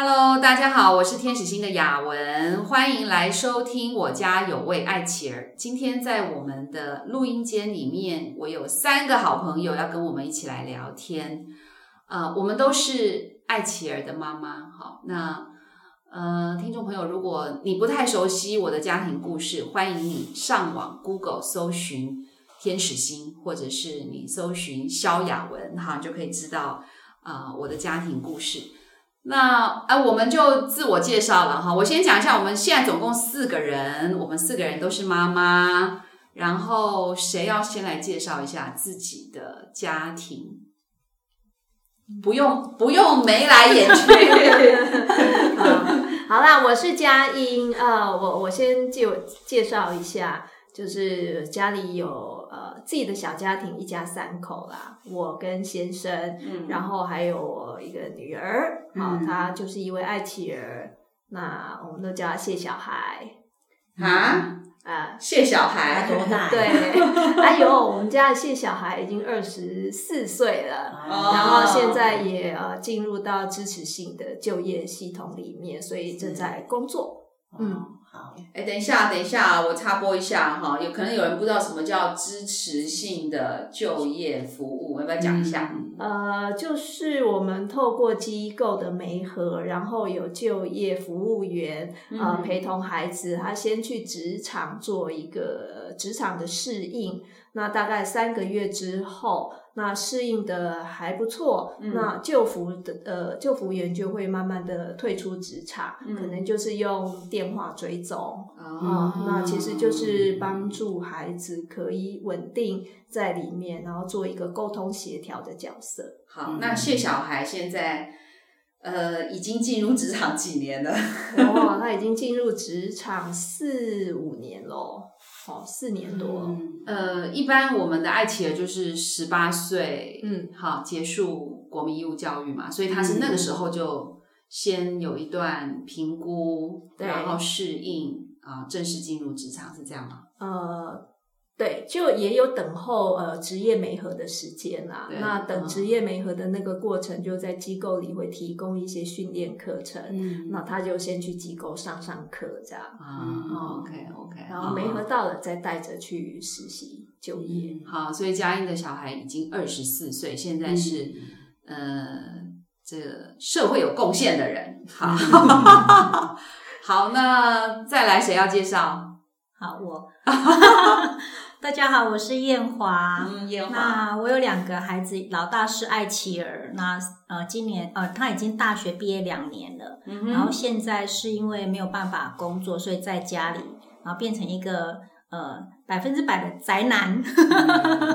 Hello，大家好，我是天使星的雅文，欢迎来收听我家有位爱琪儿。今天在我们的录音间里面，我有三个好朋友要跟我们一起来聊天。呃，我们都是爱琪儿的妈妈。好，那呃，听众朋友，如果你不太熟悉我的家庭故事，欢迎你上网 Google 搜寻天使星，或者是你搜寻萧雅文，哈，就可以知道啊、我的家庭故事。那啊，我们就自我介绍了哈。我先讲一下，我们现在总共四个人，我们四个人都是妈妈。然后谁要先来介绍一下自己的家庭？不用不用眉来眼去。好啦，我是佳音，呃，我我先介介绍一下，就是家里有自己的小家庭，一家三口啦，我跟先生，嗯然后还有我一个女儿，好、嗯她就是一位爱妻儿，那我们都叫她谢小孩，啊，啊、谢小他孩多大？对，哎呦，我们家的谢小孩已经二十四岁了。哦然后现在也呃进入到支持性的就业系统里面，所以正在工作。嗯嗯，好，哎，等一下，等一下，我插播一下哈，有可能有人不知道什么叫支持性的就业服务，要不要讲一下？呃，就是我们透过机构的媒合，然后有就业服务员呃嗯陪同孩子，他先去职场做一个呃职场的适应。那大概三个月之后，那适应的还不错，嗯那救服的呃救服员就会慢慢的退出职场，嗯可能就是用电话追踪。啊啊、那其实就是帮助孩子可以稳定在里面，然后做一个沟通协调的角色。好，那谢小孩现在呃已经进入职场几年了？哦，他已经进入职场四五年喽，哦，四年多。嗯呃，一般我们的爱企鹅就是十八岁，嗯，好结束国民义务教育嘛，所以他是那个时候就先有一段评估，对然后适应啊、正式进入职场是这样吗？呃，对，就也有等候呃职业媒合的时间啦。那等嗯职业媒合的那个过程，就在机构里会提供一些训练课程。嗯那他就先去机构上上课，这样，啊，OK OK，然后媒合到了再带着去实习就业。好，所以佳音的小孩已经二十四岁，现在是、呃，这个社会有贡献的人。好，好，那再来谁要介绍？好，我 大家好，我是燕华。嗯，燕华。那我有两个孩子，老大是艾琪儿，那呃今年呃他已经大学毕业两年了，嗯然后现在是因为没有办法工作，所以在家里，然后变成一个呃百分之百的宅男。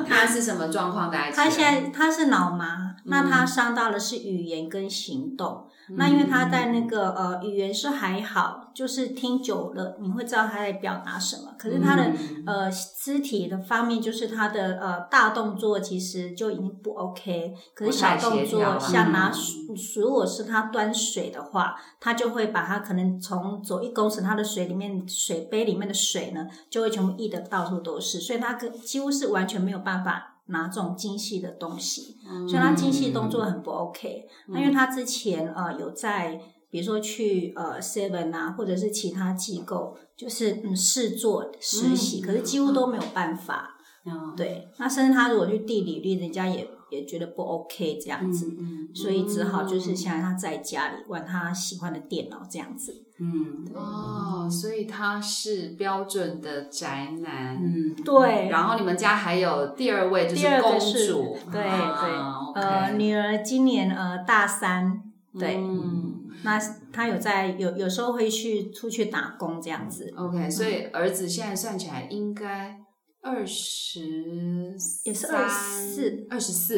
他是什么状况的爱情人？他现在他是脑麻，嗯那他伤到的是语言跟行动。那因为他在那个呃语言是还好，就是听久了你会知道他在表达什么。可是他的、嗯呃肢体的方面，就是他的呃大动作其实就已经不 OK。可是小动作像拿嗯水，如果是他端水的话，他就会把他可能从走一公尺，他的水里面水杯里面的水呢，就会全部溢得到处都是，所以他跟几乎是完全没有办法。拿这种精细的东西，嗯所以他精细动作很不 OK。那、因为他之前呃有在，比如说去呃 Seven 啊，或者是其他机构，就是嗯试做实习，可是几乎都没有办法。嗯对，那甚至他如果去地理律，人家也也觉得不 OK 这样子，嗯所以只好就是现在他在家里玩他喜欢的电脑这样子。嗯哦，所以他是标准的宅男。嗯，对，然后你们家还有第二位就是公主，对啊对呃，女儿今年呃大三，对，嗯。那她有在有有时候会去出去打工这样子，，OK，所以儿子现在算起来应该二十，也是24，二十四，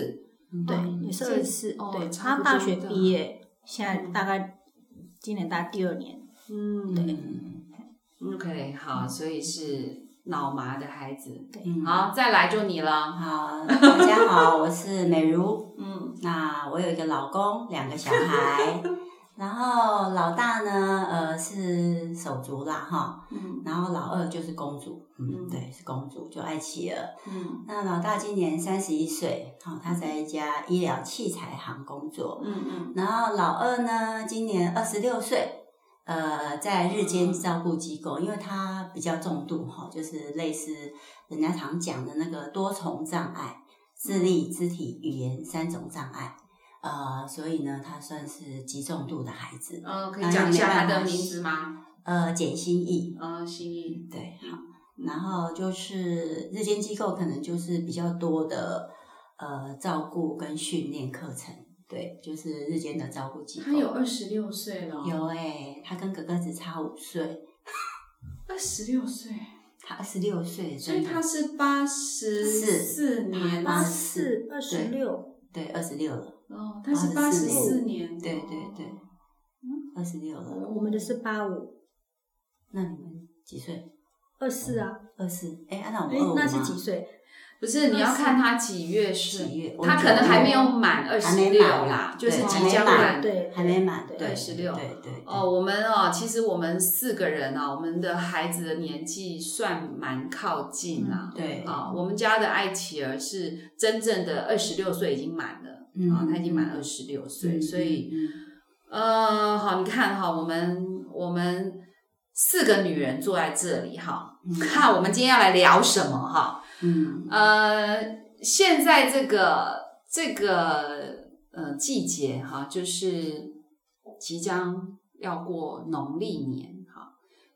对，嗯也是这二十四，哦对，差不多她大学毕业，现在大概今年大概第二年，嗯，对，OK，好，所以是脑麻的孩子，嗯好，再来就你了，好，大家好，我是美如。嗯。那我有一个老公，两个小孩。然后老大呢，呃，是手足啦哈，嗯然后老二就是公主，嗯嗯，对，是公主，就爱妻儿。嗯那老大今年三十一岁，好，他在一家医疗器材行工作。嗯嗯然后老二呢，今年二十六岁，呃，在日间照顾机构，因为他比较重度哈，就是类似人家常讲的那个多重障碍，智力、肢体、语言三种障碍，呃，所以呢，他算是极重度的孩子。呃，可以讲一下他的名字吗？呃，简心意，呃，心意。对，好。然后就是日间机构可能就是比较多的呃照顾跟训练课程，对，就是日间的照顾机构。他有二十六岁了，有哎、他跟哥哥只差五岁，二十六岁，他二十六岁，所以他是八十四年，八十四二十六，对二十六了，哦，他是八十四年，对对对，二十六了。我们的是八五。那你们几岁？二四啊，二四？哎，按照我哎们二五，那是几？岁？不是你要看他几月是。他可能还没有满二十六啦，就是即将满。对，还没满，对十六。对对对。哦，我们哦，其实我们四个人啊，我们的孩子的年纪算蛮靠近啊。对。啊，我们家的艾琪儿是真正的二十六岁已经满了，嗯啊，他已经满二十六岁，嗯所以嗯呃，好，你看哈，我们我们四个女人坐在这里哈，嗯看我们今天要来聊什么哈？嗯呃，现在这个这个呃季节哈，就是即将要过农历年哈，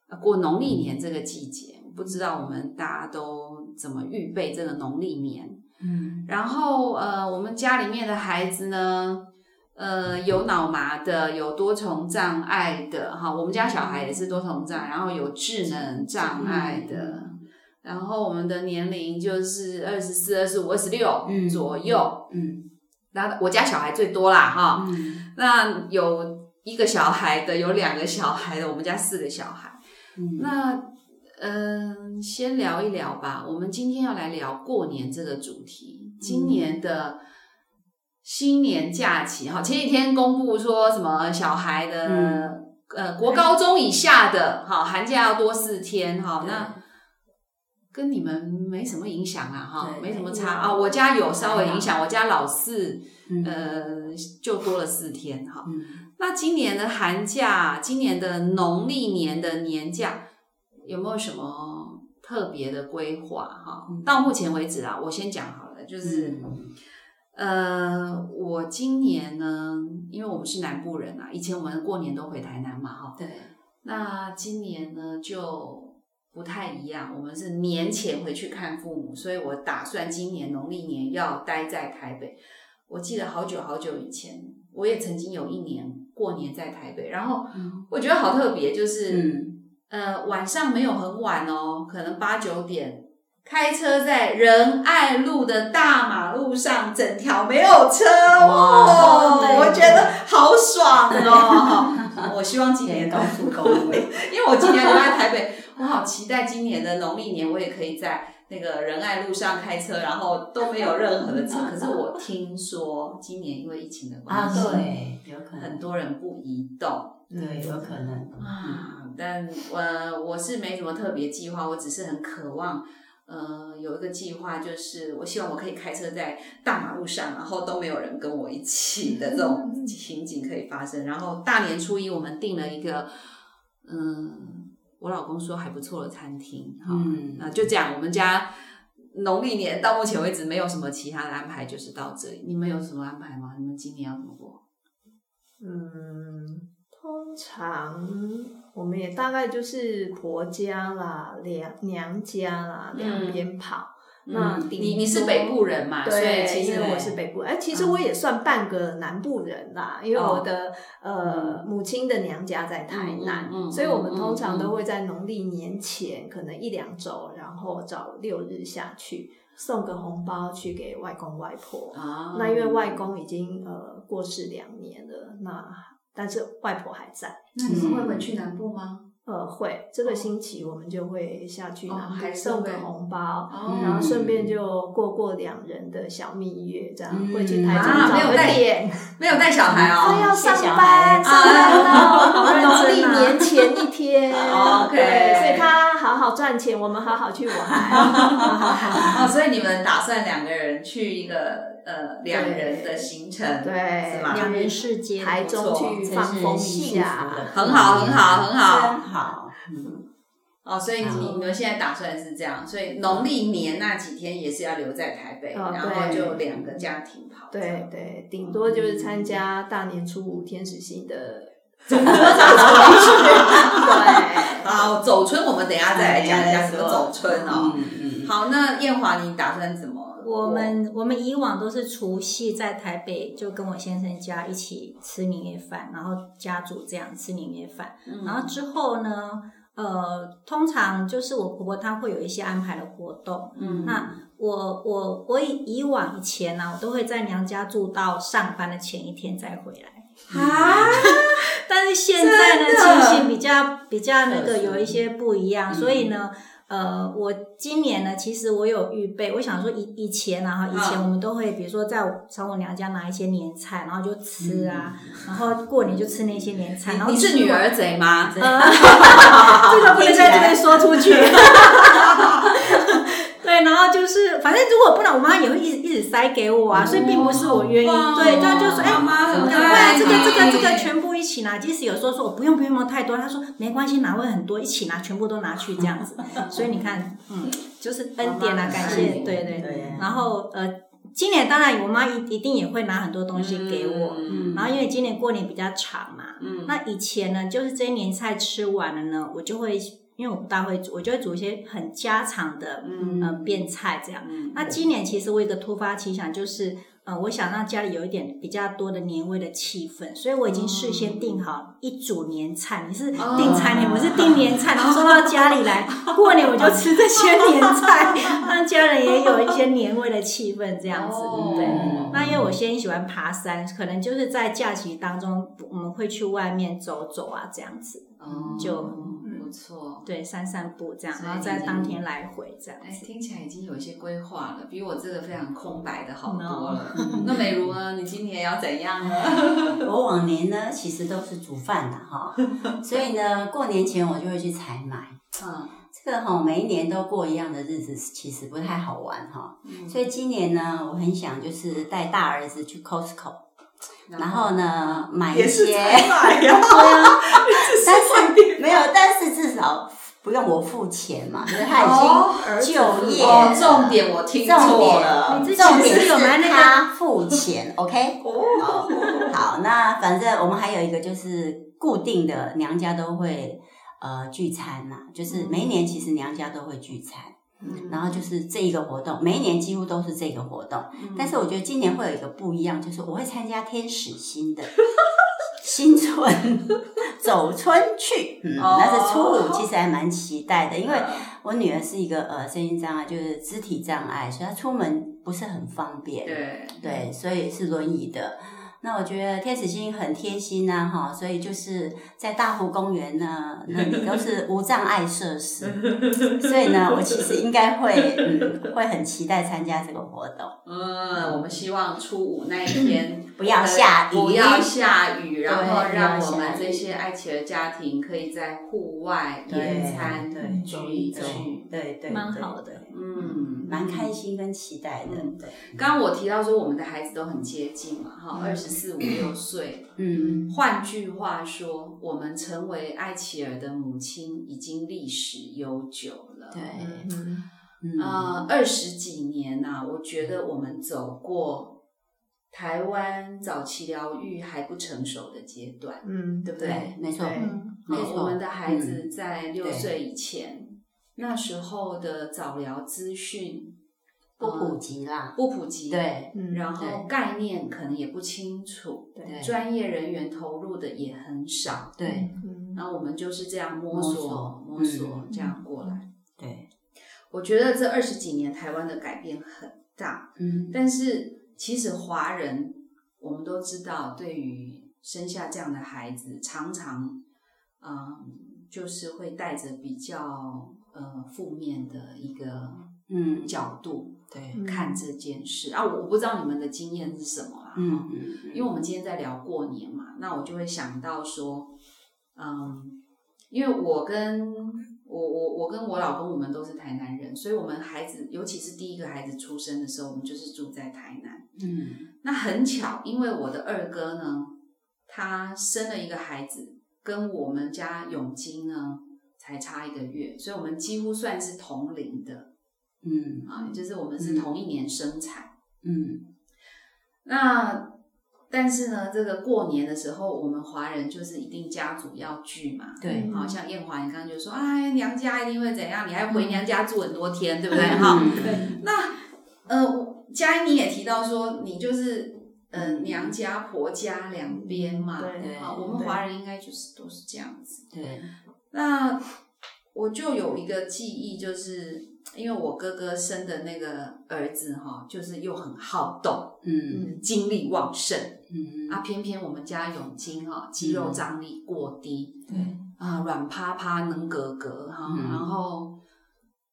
呃过农历年这个季节，不知道我们大家都怎么预备这个农历年？嗯。然后呃，我们家里面的孩子呢，呃，有脑麻的，有多重障碍的，哈，我们家小孩也是多重障碍，然后有智能障碍的，然后我们的年龄就是二十四、二十五、二十六嗯左右，嗯然后我家小孩最多啦，哈，嗯。那有一个小孩的，有两个小孩的，我们家四个小孩。嗯。那嗯、先聊一聊吧。我们今天要来聊过年这个主题。今年的新年假期，哈，前几天公布说什么小孩的、嗯呃国高中以下的，哈，寒假要多四天，哈，那跟你们没什么影响啊，哈，没什么差啊。我家有稍微影响，我家老四嗯呃就多了四天，哈。嗯那今年的寒假，今年的农历年的年假，有没有什么特别的规划？哈，嗯。到目前为止啊，我先讲好了，就是、呃，我今年呢，因为我们是南部人啊，以前我们过年都回台南嘛，哈，对，那今年呢就不太一样，我们是年前回去看父母，所以我打算今年农历年要待在台北。我记得好久好久以前，我也曾经有一年过年在台北，然后我觉得好特别，就是、嗯呃晚上没有很晚哦，可能八九点。开车在仁爱路的大马路上，整条没有车哦，我觉得好爽哦！我希望今年高速公路，因为我今年留在台北，我好期待今年的农历年，我也可以在那个仁爱路上开车，然后都没有任何的车。可是我听说今年因为疫情的关啊，系，对，有可能很，多人不移动对，有可能，啊。但我，我是没什么特别计划，我只是很渴望。呃，有一个计划，就是我希望我可以开车在大马路上，然后都没有人跟我一起的这种情景可以发生。然后大年初一，我们订了一个，嗯，我老公说还不错的餐厅，哈、嗯那就这样，我们家农历年到目前为止没有什么其他的安排，就是到这里。你们有什么安排吗？你们今年要怎么过？嗯，通常我们也大概就是婆家啦、娘娘家啦两边跑。那你你是北部人嘛，所以对，其实我是北部，哎，其实我也算半个南部人啦，因为我的呃母亲的娘家在台南所以我们通常都会在农历年前可能一两周，然后找六日下去送个红包去给外公外婆。啊，那因为外公已经呃过世两年了，那但是外婆还在。那你们会回去南部吗？呃，会这个星期我们就会下去哦南部送个红包，哦然后顺便就过过两人的小蜜月，这样、嗯会去台中啊没有找个带点。没有带小孩哦他哦，要上班，孩上班啊哦，好认农历真啊年前一天。哦好好赚钱，我们好好去玩。哦，所以你们打算两个人去一个呃两人的行程，对是吗？两人世界，台中去放风一下，很好，很好，很好，真好。嗯，哦，所以你你们现在打算是这样，所以农历年那几天也是要留在台北，哦然后就两个家庭跑。对对，顶多就是参加大年初五天使星的 对，对。好，走春我们等一下再来讲一下哎什么走春哦。嗯嗯，好，那燕华你打算怎么？我们我们以往都是除夕在台北，就跟我先生家一起吃年夜饭，然后家族这样吃年夜饭。嗯然后之后呢，呃，通常就是我婆婆她会有一些安排的活动。嗯那我我我以以往以前呢、我都会在娘家住到上班的前一天再回来。啊，但是现在呢，情形比较比较那个有一些不一样，所以呢，呃，我今年呢，其实我有预备，我想说以以前啊，哈，以前嗯我们都会，比如说在我从我娘家拿一些年菜，然后就吃啊，然后过年就吃那些年菜，然后你是女儿贼吗？呃，这个不能在这边说出去。果不然，我妈也会一直一直塞给我啊，所以并不是我愿意。对，她就说，哎，妈妈很赶快这个这个这个全部一起拿。即使有时候说我不用不用太多，她说没关系，拿会很多，一起拿，全部都拿去这样子。所以你看，嗯，就是恩典啊，感谢，对对对然后呃，今年当然我妈一一定也会拿很多东西给我，嗯然后因为今年过年比较长嘛，嗯那以前呢，就是这一年菜吃完了呢，我就会因为我不大会煮，我就会煮一些很家常的嗯呃变菜这样。嗯那今年其实我有一个突发奇想，就是呃，我想让家里有一点比较多的年味的气氛，所以我已经事先订好一组年菜。你是哦订餐年，我是订年菜，然后送到家里来，过年我就吃这些年菜，让家人也有一些年味的气氛这样子。哦对，那因为我先生喜欢爬山，可能就是在假期当中，我们会去外面走走啊，这样子。哦就不错。对，散散步这样，然后在当天来回这样哎，听起来已经有一些规划了，比我这个非常空白的好多 No 了。那美如呢？你今年要怎样呢？我往年呢其实都是煮饭的哈，所以呢过年前我就会去采买。嗯这个哈每一年都过一样的日子，其实不太好玩哈。嗯所以今年呢，我很想就是带大儿子去 Costco，然后呢买一些，采买 呀，但是没有，但是至少不用我付钱嘛，因为他已经就业重点我听重错了重点是他付钱，OK？哦，好，那反正我们还有一个就是固定的娘家都会呃聚餐呐、就是每一年其实娘家都会聚餐，嗯。然后就是这一个活动，每一年几乎都是这个活动。但是我觉得今年会有一个不一样，就是我会参加天使星的 新春走春去，嗯，哦。那是初五，其实还蛮期待的，因为我女儿是一个呃身心障碍，就是肢体障碍，所以她出门不是很方便，对，对，所以是轮椅的。那我觉得天使星很贴心呐、哈，所以就是在大湖公园呢，那里都是无障碍设施，所以呢，我其实应该会嗯会很期待参加这个活动。嗯，我们希望初五那一天不要下雨不要下雨，然后对让我们这些爱企鹅家庭可以在户外野餐对，聚走一聚。，对对，对蛮好的嗯，蛮开心跟期待的，嗯。对，刚刚我提到说，我们的孩子都很接近嘛，哈，二十四五六岁。嗯。换句话说，我们成为艾琪儿的母亲已经历史悠久了。对，嗯。二十几年呐、我觉得我们走过台湾早期疗愈还不成熟的阶段，嗯，对不对？对，没错，我们的孩子嗯。在六对岁以前，那时候的早疗资讯不普及啦，不普及，，对嗯然后概念可能也不清楚，对专业人员投入的也很少，对嗯然后我们就是这样摸摸索索摸索嗯这样过来。对，我觉得这二十几年台湾的改变很大，嗯但是其实华人我们都知道，对于生下这样的孩子，常常嗯就是会带着比较呃负面的一个嗯角度对，看这件事啊。我不知道你们的经验是什么啦，嗯嗯，因为我们今天在聊过年嘛，那我就会想到说，嗯，因为我跟我我我跟我老公我们都是台南人，所以我们孩子尤其是第一个孩子出生的时候，我们就是住在台南。嗯那很巧，因为我的二哥呢，他生了一个孩子，跟我们家永金呢才差一个月，所以我们几乎算是同龄的嗯啊，也就是我们是同一年生产。嗯那但是呢，这个过年的时候，我们华人就是一定家族要聚嘛。对，好像燕华，你刚刚就说，哎，娘家一定会怎样，你还回娘家住很多天，对不对？哈、嗯对，那呃，佳音你也提到说，你就是呃娘家婆家两边嘛，对啊，我们华人应该就是都是这样子。对，那我就有一个记忆，就是因为我哥哥生的那个儿子哈，就是又很好动，嗯精力旺盛嗯。啊，偏偏我们家永金哈肌肉张力过低对，啊，软趴趴能格格哈，嗯然后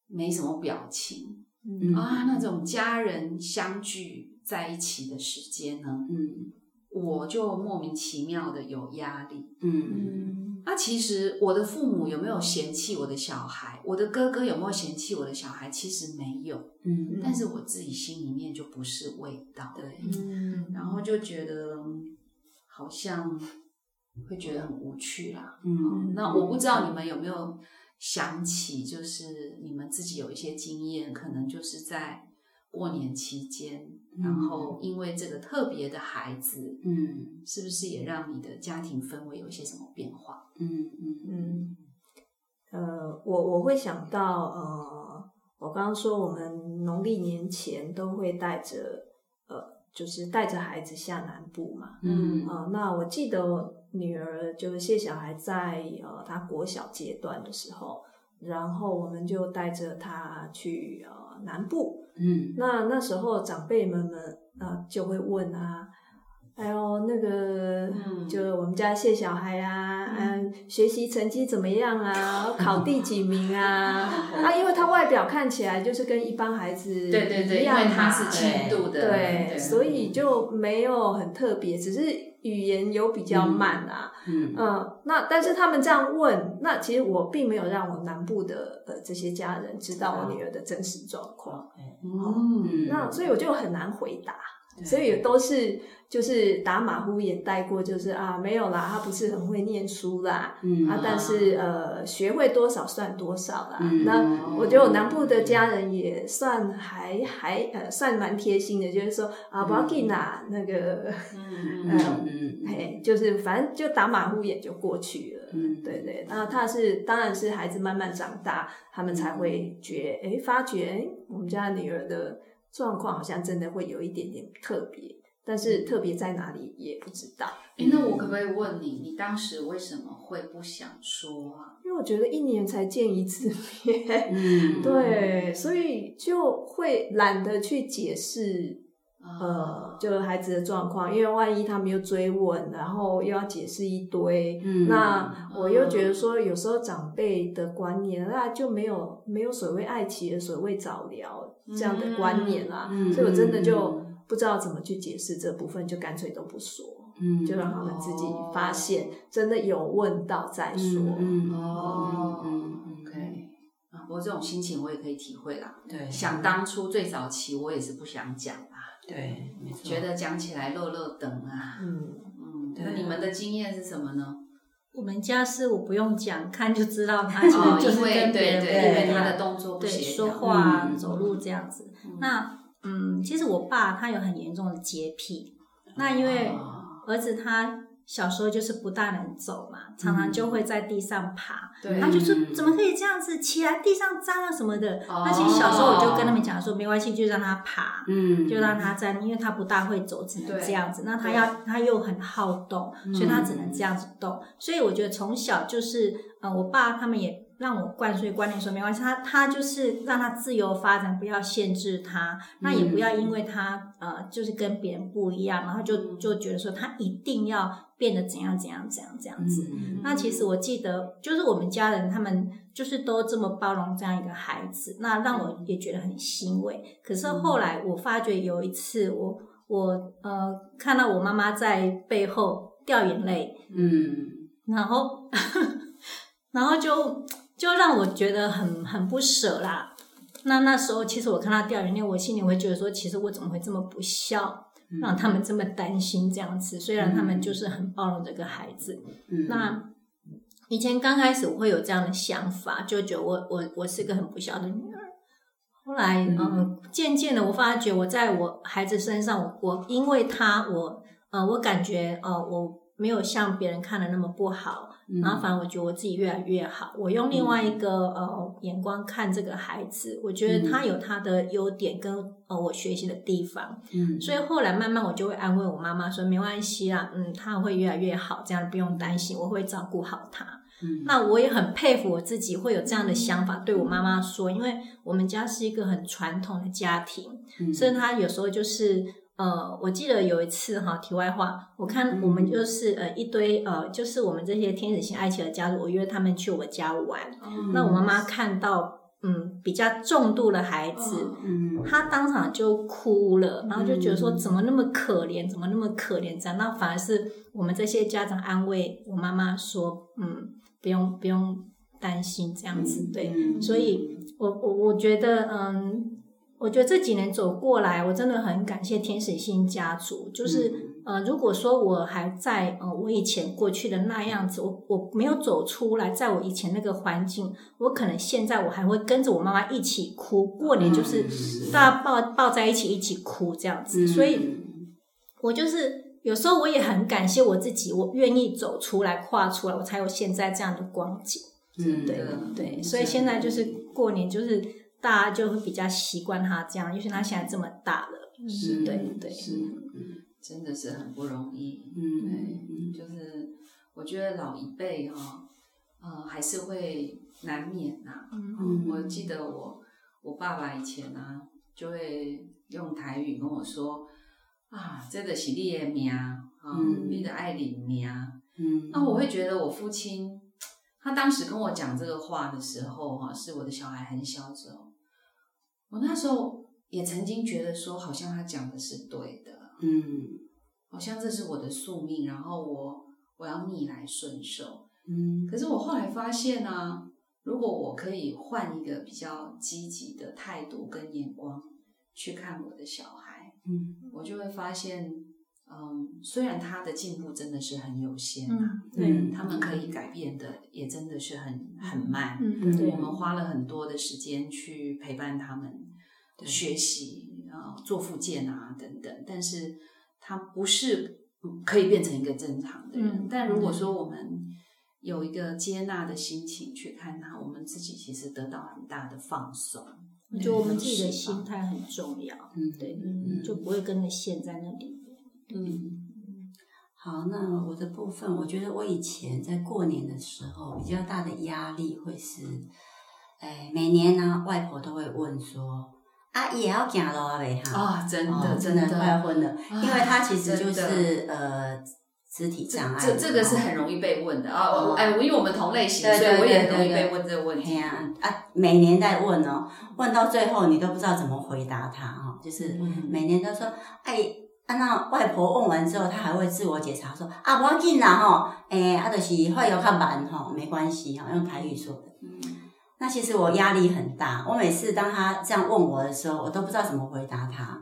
没什么表情。嗯。啊，那种家人相聚在一起的时间呢，嗯我就莫名其妙的有压力。嗯嗯那其实我的父母有没有嫌弃我的小孩？我的哥哥有没有嫌弃我的小孩？其实没有，嗯但是我自己心里面就不是味道，对，嗯然后就觉得嗯好像会觉得很无趣啦。嗯那我不知道你们有没有想起，就是你们自己有一些经验，可能就是在过年期间，嗯。然后因为这个特别的孩子，嗯。是不是也让你的家庭氛围有一些什么变化？嗯嗯。嗯，呃，我我会想到，呃，我刚刚说我们农历年前都会带着，呃，就是带着孩子下南部嘛，嗯。啊、那我记得女儿就是谢小孩在呃她国小阶段的时候，然后我们就带着她去呃南部，嗯。那那时候长辈们们呃就会问啊，哎呦那个，嗯就我们家谢小孩啊，嗯，学习成绩怎么样啊？考第几名啊？啊，因为他外表看起来就是跟一般孩子对 对对，因一样他是轻度的，对，所以就没有很特别，只是语言有比较慢啊。嗯嗯，那但是他们这样问，那其实我并没有让我南部的呃这些家人知道我女儿的真实状况，嗯，那所以我就很难回答，对所以也都是就是打马虎眼带过，就是啊没有啦，他不是很会念书啦，嗯。啊，但是呃学会多少算多少啦。嗯。那我觉得我南部的家人也算还还呃算蛮贴心的，就是说啊不要紧啦，那个嗯嗯嗯 嘿，就是反正就打马虎眼就过去了。嗯。对对，那他是当然是孩子慢慢长大，他们才会觉哎发觉诶我们家女儿的状况好像真的会有一点点特别，但是特别在哪里也不知道。诶那我可不可以问你，你当时为什么会不想说啊？因为我觉得一年才见一次面，嗯 对，所以就会懒得去解释，啊呃，就孩子的状况，因为万一他们又追问，然后又要解释一堆，嗯那我又觉得说，有时候长辈的观念，那就没有没有所谓爱妻的所谓早疗这样的观念啦，嗯所以我真的就不知道怎么去解释这部分，就干脆都不说，嗯就让他们自己发现，真的有问到再说。嗯哦嗯，OK，啊，不过这种心情我也可以体会啦。对想当初最早期我也是不想讲啦，对觉得讲起来肉肉等啊。嗯，嗯，那你们的经验是什么呢？我们家是我不用讲，看就知道他其哦，实就是跟别人不对对，因为一样他的动作不对协说调。话啊、嗯走路这样子。嗯那嗯，其实我爸他有很严重的洁癖，那因为哦儿子他小时候就是不大能走嘛，常常就会在地上爬。对他就说嗯怎么可以这样子起来，地上脏啊什么的。哦那其实小时候我就跟他们讲说，没关系，就让他爬。嗯就让他站，因为他不大会走，只能这样子。那他要他又很好动，所以他只能这样子动。所以我觉得从小就是，呃，我爸他们也让我灌输观念说，没关系，他他就是让他自由发展，不要限制他。那也不要因为他呃，就是跟别人不一样，然后就就觉得说他一定要变得怎样怎样怎样这样子。嗯那其实我记得，就是我们家人他们就是都这么包容这样一个孩子，那让我也觉得很欣慰。可是后来我发觉有一次我，我呃看到我妈妈在背后掉眼泪，嗯然后然后就就让我觉得很很不舍啦。那那时候其实我看他掉眼泪，我心里会觉得说，其实我怎么会这么不孝？让他们这么担心这样子，虽然他们就是很包容这个孩子。嗯那以前刚开始我会有这样的想法，就觉得我我我是个很不孝的女儿。后来，嗯嗯，渐渐的，我发觉我在我孩子身上，我我因为他，我呃，我感觉呃，我没有像别人看的那么不好，嗯然后反而我觉得我自己越来越好。我用另外一个呃眼光看这个孩子，我觉得他有他的优点跟呃我学习的地方，嗯。所以后来慢慢我就会安慰我妈妈说，没关系啦，嗯，他会越来越好，这样不用担心，我会照顾好他。嗯。那我也很佩服我自己会有这样的想法，对我妈妈说，因为我们家是一个很传统的家庭，嗯。所以她有时候就是呃，我记得有一次哈，题外话，我看我们就是呃一堆呃，就是我们这些天使型爱情的家族，我约他们去我家玩，那我妈妈看到嗯比较重度的孩子。嗯。她当场就哭了，然后就觉得说怎么那么可怜，怎么那么可怜这样，那反而是我们这些家长安慰我妈妈说，嗯，不用不用担心这样子，对，嗯。所以我我我觉得，嗯，我觉得这几年走过来，我真的很感谢天使星家族。就是，呃，如果说我还在呃我以前过去的那样子，我我没有走出来，在我以前那个环境，我可能现在我还会跟着我妈妈一起哭。过年就是大家抱抱在一起一起哭这样子，所以我就是。有时候我也很感谢我自己，我愿意走出来、跨出来，我才有现在这样的光景。嗯对对，所以现在就是过年，就是大家就会比较习惯他这样，因为他现在这么大了。是对对。是嗯。真的是很不容易。嗯。对，就是我觉得老一辈哈、呃，还是会难免呐、嗯。我记得我我爸爸以前呢、就会用台语跟我说啊，这个是你的命啊，嗯。你的爱领命。嗯。那我会觉得我父亲，他当时跟我讲这个话的时候，哈，是我的小孩很小的时候，我那时候也曾经觉得说，好像他讲的是对的，嗯好像这是我的宿命，然后我我要逆来顺受。嗯可是我后来发现呢、如果我可以换一个比较积极的态度跟眼光去看我的小孩，嗯我就会发现，嗯，虽然他的进步真的是很有限啊，嗯，对，嗯他们可以改变的也真的是很很慢。嗯对我，们花了很多的时间去陪伴他们学习啊、做复健啊等等，但是他不是嗯可以变成一个正常的人。嗯但如果说我们有一个接纳的心情去看他，我们自己其实得到很大的放松。我觉得我们自己的心态很重要，嗯对，嗯就不会跟着陷在那里。嗯好，那我的部分，我觉得我以前在过年的时候，比较大的压力会是，哎，每年呢、外婆都会问说，啊，也要行路啊，没哈？啊，真哦的真的快要昏了，啊因为他其实就是呃肢体障碍，这这个是哦很容易被问的啊！我哦哎，因为我们同类型，对对所以我也很容易被问这个问题。每年在问哦，问到最后你都不知道怎么回答他哈、哦，就是嗯每年都说，哎，啊那外婆问完之后，他还会自我检查说，啊，不要紧啦吼，哎、啊就是会有看慢吼，没关系哈，用台语说的。嗯那其实我压力很大，我每次当他这样问我的时候，我都不知道怎么回答他。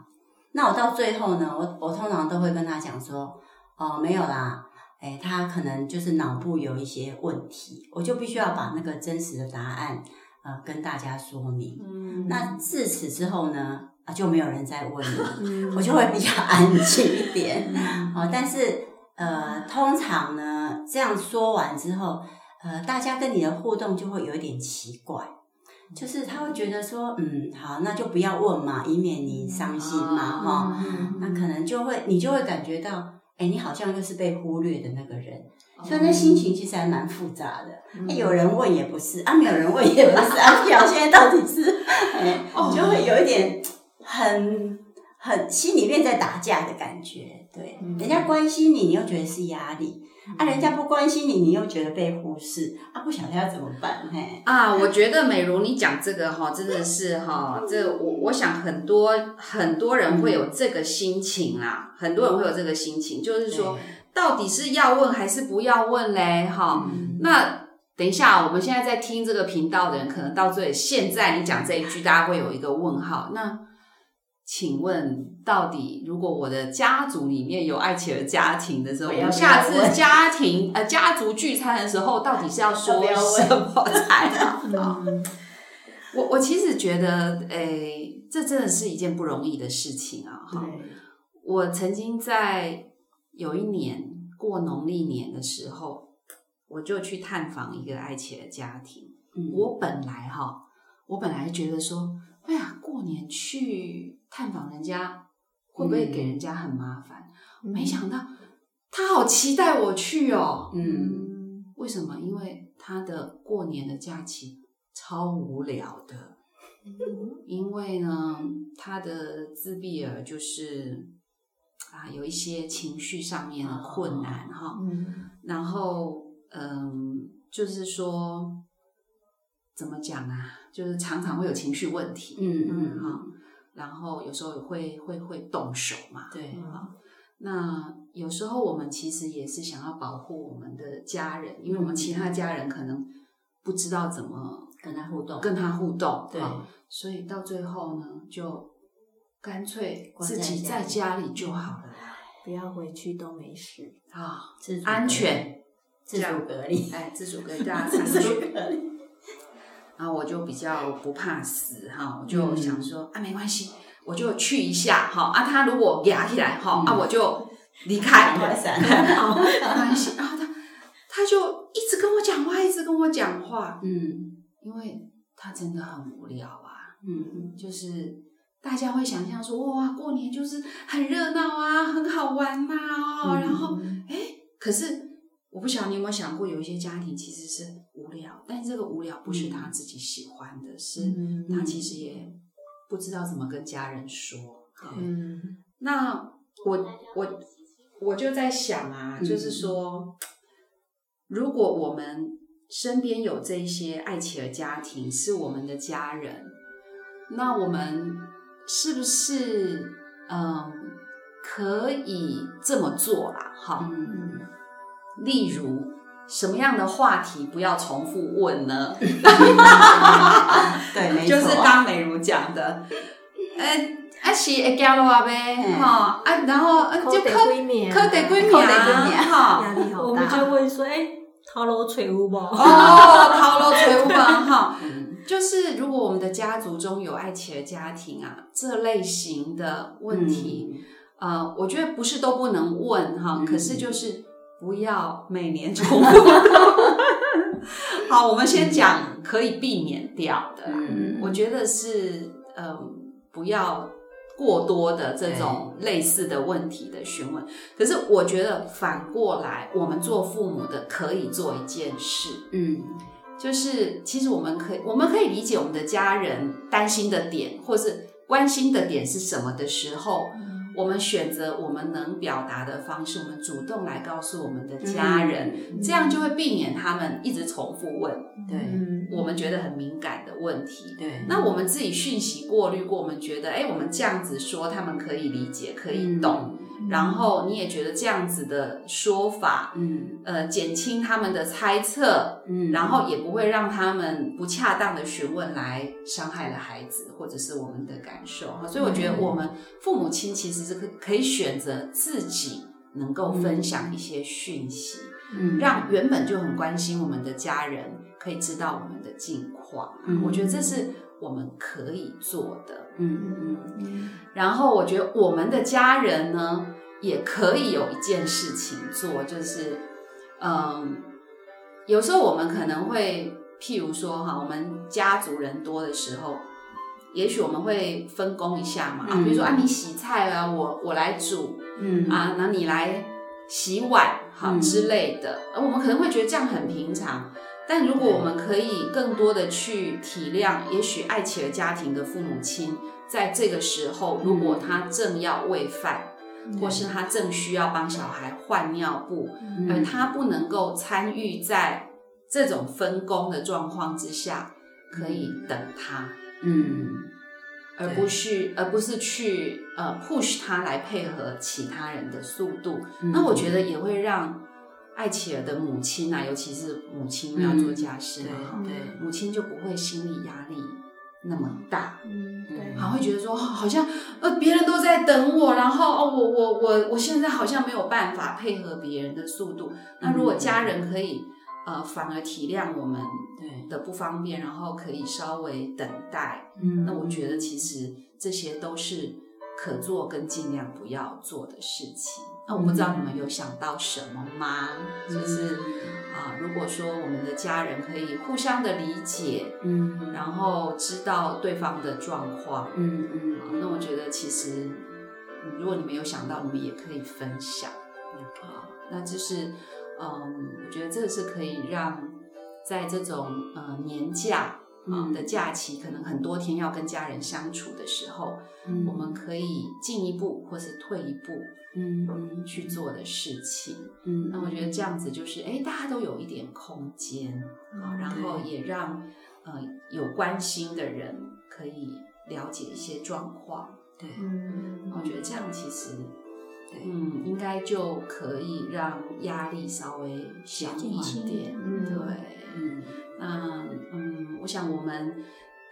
那我到最后呢，我我通常都会跟他讲说，哦，没有啦，哎，他可能就是脑部有一些问题，我就必须要把那个真实的答案呃跟大家说明。嗯那自此之后呢，啊就没有人再问了，嗯我就会比较安静一点。嗯哦，但是呃，通常呢，这样说完之后，呃，大家跟你的互动就会有一点奇怪，就是他会觉得说，嗯，好，那就不要问嘛，以免你伤心嘛，哈、嗯那可能就会你就会感觉到，哎，你好像又是被忽略的那个人，哦所以那心情其实还蛮复杂的。哎有人问也不是，啊，没有人问也不是，啊，表现到底是，哎，就会有一点很很心里面在打架的感觉。对，嗯人家关心你，你又觉得是压力；啊，人家不关心你，你又觉得被忽视。啊，不晓得要怎么办？嘿，啊，我觉得美如你讲这个哈，真的是哈，这我我想很多很多人会有这个心情啦，很多人会有这个心情，就是说到底是要问还是不要问嘞？哈，嗯那等一下，我们现在在听这个频道的人，可能到这里，现在你讲这一句，大家会有一个问号。那请问，到底如果我的家族里面有爱企鹅家庭的时候，我们下次家庭呃家族聚餐的时候，到底是要说什么才好？嗯我我其实觉得，诶，这真的是一件不容易的事情啊！哈，我曾经在有一年过农历年的时候，我就去探访一个爱企鹅家庭。嗯我本来哈，我本来觉得说，哎呀，过年去探访人家，会不会给人家很麻烦？没想到他好期待我去哦。嗯为什么？因为他的过年的假期超无聊的。因为呢，他的自闭儿就是啊，有一些情绪上面的困难哈。嗯然后，嗯，就是说，怎么讲啊？就是常常会有情绪问题，嗯嗯嗯哈。然后有时候会会会动手嘛，对，好，那有时候我们其实也是想要保护我们的家人，因为我们其他家人可能不知道怎么跟他互动，跟他互动，对好所以到最后呢，就干脆自己在在家里就好了不要回去都没事。啊，安全，自主隔离，哎，自主跟大家安自主。隔离，然后我就比较不怕死哈，我就嗯。想说、啊，没关系，我就去一下哈啊，他如果压起来哈、嗯。啊，我就离开，赶快闪没关系。然后他他就一直跟我讲话，一直跟我讲话，嗯。因为他真的很无聊啊，嗯。就是大家会想象说哇，过年就是很热闹啊，很好玩呐、哦，嗯。然后哎，可是我不晓得你有没有想过，有一些家庭其实是无聊，但这个无聊不是他自己喜欢的，是嗯。他其实也不知道怎么跟家人说。嗯。那我我我就在想啊，嗯就是说，如果我们身边有这一些爱企鹅家庭是我们的家人，那我们是不是嗯可以这么做啦？哈，嗯，例如什么样的话题不要重复问呢？对，没错，就是刚刚美如讲的，呃，啊是会交落呗，嗯。哈啊，然后呃就得考几年考得几考得年几年哈，我们就大。问说，哎，头路找有无？哦，考了垂屋哈，嗯就是如果我们的家族中有爱妻的家庭啊，这类型的问题，呃，我觉得不是都不能问哈，嗯。可是就是不要每年重复。好，我们先讲可以避免掉的。嗯我觉得是嗯，不要过多的这种类似的问题的询问。可是我觉得反过来，我们做父母的可以做一件事，嗯就是其实我们可以，我们可以理解我们的家人担心的点，或是关心的点是什么的时候，我们选择我们能表达的方式，我们主动来告诉我们的家人，嗯。这样就会避免他们一直重复问。对嗯。我们觉得很敏感的问题。对，那我们自己讯息过滤过，我们觉得，哎，我们这样子说，他们可以理解，可以懂。然后你也觉得这样子的说法，嗯。呃，减轻他们的猜测，嗯，然后也不会让他们不恰当的询问来伤害了孩子或者是我们的感受。哈。所以我觉得我们父母亲其实是可可以选择自己能够分享一些讯息，嗯。让原本就很关心我们的家人可以知道我们的近况。嗯。我觉得这是我们可以做的。嗯嗯嗯。然后我觉得我们的家人呢，也可以有一件事情做，就是，嗯，有时候我们可能会，譬如说哈，我们家族人多的时候，也许我们会分工一下嘛，啊，嗯。比如说啊，你洗菜啊，我我来煮嗯。啊，那你来洗碗，好嗯。之类的，呃我们可能会觉得这样很平常。但如果我们可以更多的去体谅，也许爱企鹅家庭的父母亲，在这个时候，如果他正要喂饭，或是他正需要帮小孩换尿布，嗯。而他不能够参与在这种分工的状况之下，可以等他，嗯而不是而不是去呃 push 他来配合其他人的速度。嗯。那我觉得也会让艾琪儿的母亲啊，尤其是母亲要做家事嘛，哈对对，母亲就不会心理压力那么大，嗯，对，还会觉得说，哦好像呃别人都在等我，然后哦我我我我现在好像没有办法配合别人的速度。那如果家人可以呃反而体谅我们对，的不方便，然后可以稍微等待，嗯那我觉得其实这些都是可做跟尽量不要做的事情。那我不知道你们有想到什么吗？就是啊、如果说我们的家人可以互相的理解，嗯。然后知道对方的状况，嗯嗯。啊那我觉得其实，嗯如果你们有想到，你们也可以分享。啊，那就是，嗯，我觉得这个是可以让在这种呃年假啊嗯。的假期，可能很多天要跟家人相处的时候，嗯。我们可以进一步或是退一步嗯嗯去做的事情。嗯，那我觉得这样子就是，哎，大家都有一点空间啊，然后也让呃有关心的人可以了解一些状况。对，嗯，我觉得这样其实，对嗯，应该就可以让压力稍微小减轻缓点。嗯对，嗯那嗯，我想我们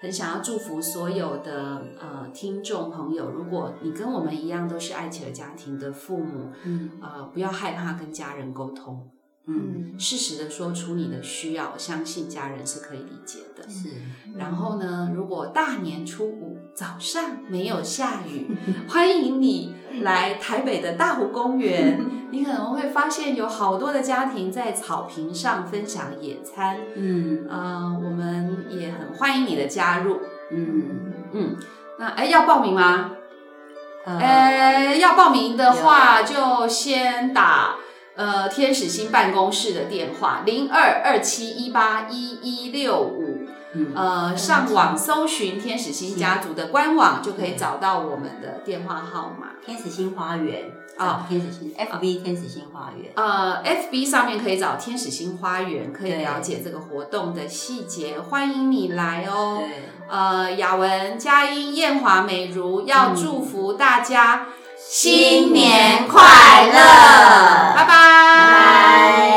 很想要祝福所有的呃听众朋友，如果你跟我们一样都是爱企鹅家庭的父母，嗯。呃，不要害怕跟家人沟通，嗯适时的说出你的需要，相信家人是可以理解的。是，然后呢，如果大年初五早上没有下雨，欢迎你来台北的大湖公园。你可能会发现有好多的家庭在草坪上分享野餐。嗯呃，我们也很欢迎你的加入。嗯嗯，那哎，要报名吗？呃呃，要报名的话，就先打呃天使星办公室的电话零二二七一八一一六五。嗯呃，上网搜寻天使星家族的官网，就可以找到我们的电话号码。天使星花园啊天使星 FB 天使星花园，呃，FB 上面可以找天使星花园，可以了解这个活动的细节。欢迎你来哦。对，呃，雅文、佳音、燕华、美如要嗯祝福大家新年快乐。拜拜。